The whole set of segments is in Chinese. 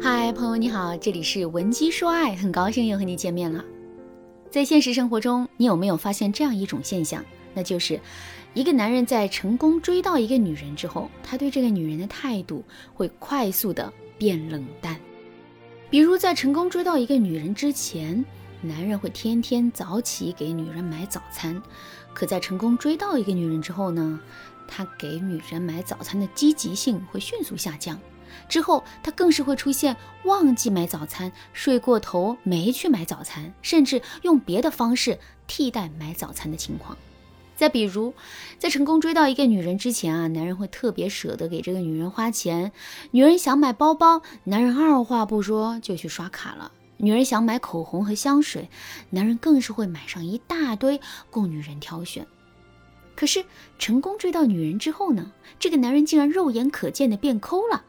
嗨，朋友你好，这里是文姬说爱，很高兴又和你见面了。在现实生活中，你有没有发现这样一种现象？那就是一个男人在成功追到一个女人之后，他对这个女人的态度会快速的变冷淡。比如在成功追到一个女人之前，男人会天天早起给女人买早餐；可在成功追到一个女人之后呢，他给女人买早餐的积极性会迅速下降。之后，他更是会出现忘记买早餐、睡过头没去买早餐，甚至用别的方式替代买早餐的情况。再比如，在成功追到一个女人之前啊，男人会特别舍得给这个女人花钱。女人想买包包，男人二话不说就去刷卡了；女人想买口红和香水，男人更是会买上一大堆供女人挑选。可是，成功追到女人之后呢，这个男人竟然肉眼可见的变抠了。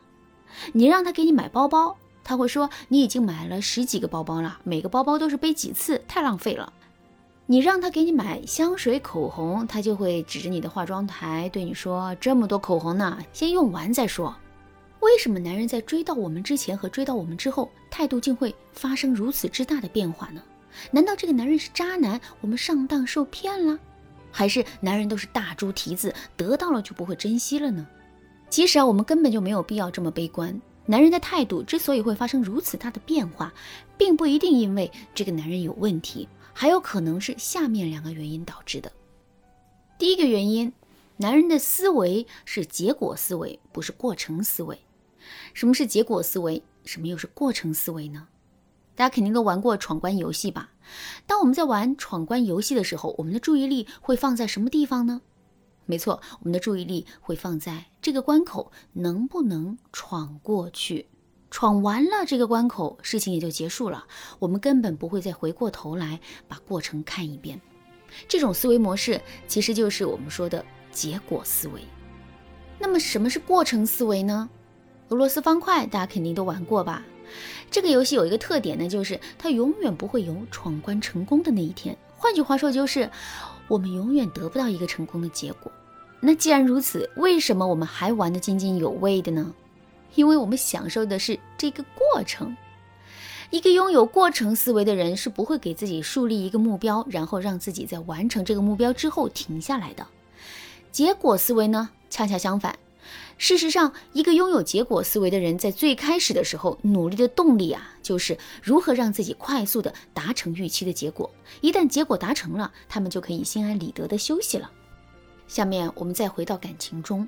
你让他给你买包包，他会说你已经买了十几个包包了，每个包包都是背几次，太浪费了。你让他给你买香水、口红，他就会指着你的化妆台对你说：“这么多口红呢，先用完再说。”为什么男人在追到我们之前和追到我们之后，态度竟会发生如此之大的变化呢？难道这个男人是渣男，我们上当受骗了？还是男人都是大猪蹄子，得到了就不会珍惜了呢？其实啊，我们根本就没有必要这么悲观。男人的态度之所以会发生如此大的变化，并不一定因为这个男人有问题，还有可能是下面两个原因导致的。第一个原因，男人的思维是结果思维，不是过程思维。什么是结果思维？什么又是过程思维呢？大家肯定都玩过闯关游戏吧？当我们在玩闯关游戏的时候，我们的注意力会放在什么地方呢？没错，我们的注意力会放在这个关口能不能闯过去，闯完了这个关口，事情也就结束了。我们根本不会再回过头来把过程看一遍。这种思维模式其实就是我们说的结果思维。那么什么是过程思维呢？俄罗斯方块大家肯定都玩过吧？这个游戏有一个特点呢，就是它永远不会有闯关成功的那一天。换句话说，就是我们永远得不到一个成功的结果。那既然如此，为什么我们还玩得津津有味的呢？因为我们享受的是这个过程。一个拥有过程思维的人是不会给自己树立一个目标，然后让自己在完成这个目标之后停下来的。结果思维呢，恰恰相反。事实上，一个拥有结果思维的人在最开始的时候努力的动力啊，就是如何让自己快速的达成预期的结果。一旦结果达成了，他们就可以心安理得的休息了。下面我们再回到感情中，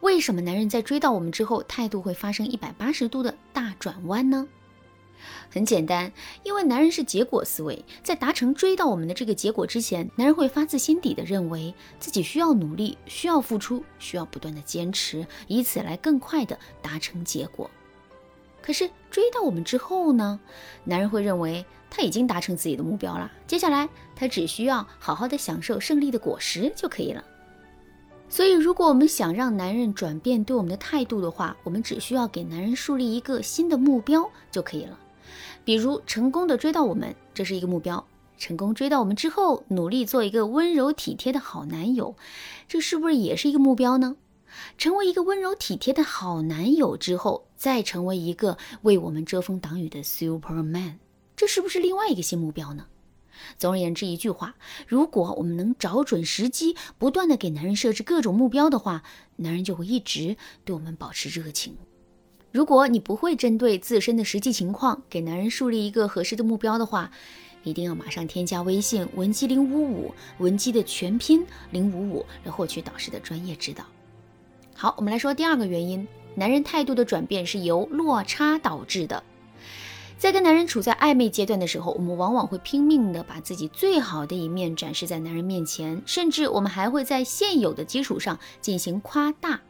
为什么男人在追到我们之后，态度会发生一百八十度的大转弯呢？很简单，因为男人是结果思维，在达成追到我们的这个结果之前，男人会发自心底的认为自己需要努力，需要付出，需要不断的坚持，以此来更快的达成结果。可是追到我们之后呢，男人会认为他已经达成自己的目标了，接下来他只需要好好的享受胜利的果实就可以了。所以，如果我们想让男人转变对我们的态度的话，我们只需要给男人树立一个新的目标就可以了。比如，成功的追到我们，这是一个目标；成功追到我们之后，努力做一个温柔体贴的好男友，这是不是也是一个目标呢？成为一个温柔体贴的好男友之后，再成为一个为我们遮风挡雨的 Superman，这是不是另外一个新目标呢？总而言之，一句话，如果我们能找准时机，不断的给男人设置各种目标的话，男人就会一直对我们保持热情。如果你不会针对自身的实际情况给男人树立一个合适的目标的话，一定要马上添加微信文姬零五五，文姬的全拼零五五，来获取导师的专业指导。好，我们来说第二个原因，男人态度的转变是由落差导致的。在跟男人处在暧昧阶段的时候，我们往往会拼命的把自己最好的一面展示在男人面前，甚至我们还会在现有的基础上进行夸大。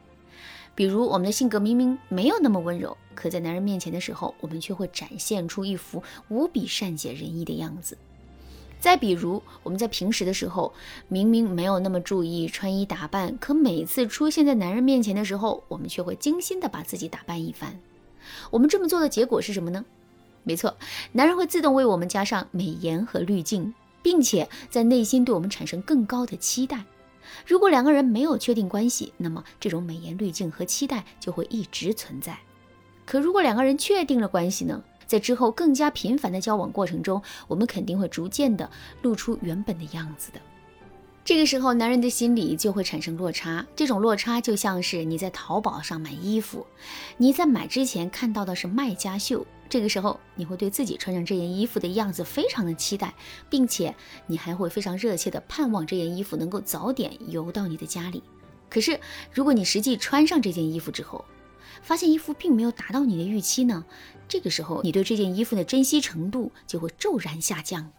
比如，我们的性格明明没有那么温柔，可在男人面前的时候，我们却会展现出一副无比善解人意的样子。再比如，我们在平时的时候明明没有那么注意穿衣打扮，可每次出现在男人面前的时候，我们却会精心的把自己打扮一番。我们这么做的结果是什么呢？没错，男人会自动为我们加上美颜和滤镜，并且在内心对我们产生更高的期待。如果两个人没有确定关系，那么这种美颜滤镜和期待就会一直存在。可如果两个人确定了关系呢，在之后更加频繁的交往过程中，我们肯定会逐渐的露出原本的样子的。这个时候，男人的心里就会产生落差。这种落差就像是你在淘宝上买衣服，你在买之前看到的是卖家秀，这个时候你会对自己穿上这件衣服的样子非常的期待，并且你还会非常热切的盼望这件衣服能够早点邮到你的家里。可是，如果你实际穿上这件衣服之后，发现衣服并没有达到你的预期呢？这个时候，你对这件衣服的珍惜程度就会骤然下降。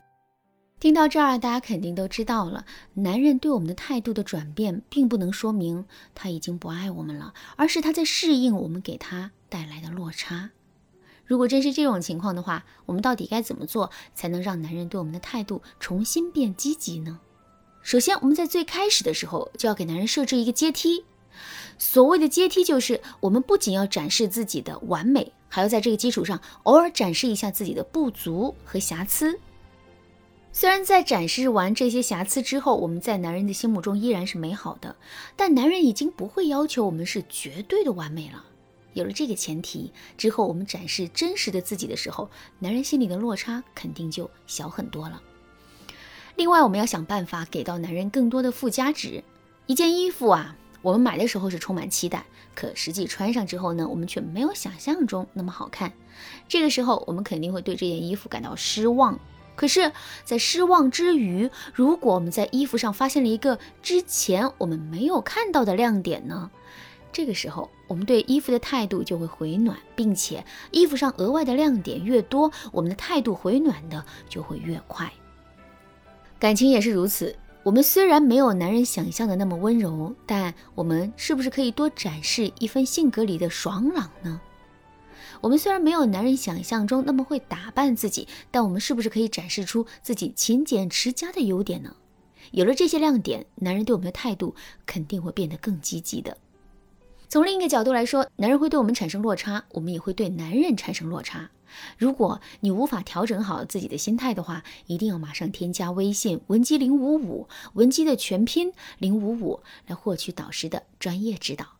听到这儿，大家肯定都知道了，男人对我们的态度的转变，并不能说明他已经不爱我们了，而是他在适应我们给他带来的落差。如果真是这种情况的话，我们到底该怎么做才能让男人对我们的态度重新变积极呢？首先，我们在最开始的时候就要给男人设置一个阶梯。所谓的阶梯，就是我们不仅要展示自己的完美，还要在这个基础上偶尔展示一下自己的不足和瑕疵。虽然在展示完这些瑕疵之后，我们在男人的心目中依然是美好的，但男人已经不会要求我们是绝对的完美了。有了这个前提之后，我们展示真实的自己的时候，男人心里的落差肯定就小很多了。另外，我们要想办法给到男人更多的附加值。一件衣服啊，我们买的时候是充满期待，可实际穿上之后呢，我们却没有想象中那么好看。这个时候，我们肯定会对这件衣服感到失望。可是，在失望之余，如果我们在衣服上发现了一个之前我们没有看到的亮点呢？这个时候，我们对衣服的态度就会回暖，并且衣服上额外的亮点越多，我们的态度回暖的就会越快。感情也是如此，我们虽然没有男人想象的那么温柔，但我们是不是可以多展示一份性格里的爽朗呢？我们虽然没有男人想象中那么会打扮自己，但我们是不是可以展示出自己勤俭持家的优点呢？有了这些亮点，男人对我们的态度肯定会变得更积极的。从另一个角度来说，男人会对我们产生落差，我们也会对男人产生落差。如果你无法调整好自己的心态的话，一定要马上添加微信文姬零五五，文姬的全拼零五五，来获取导师的专业指导。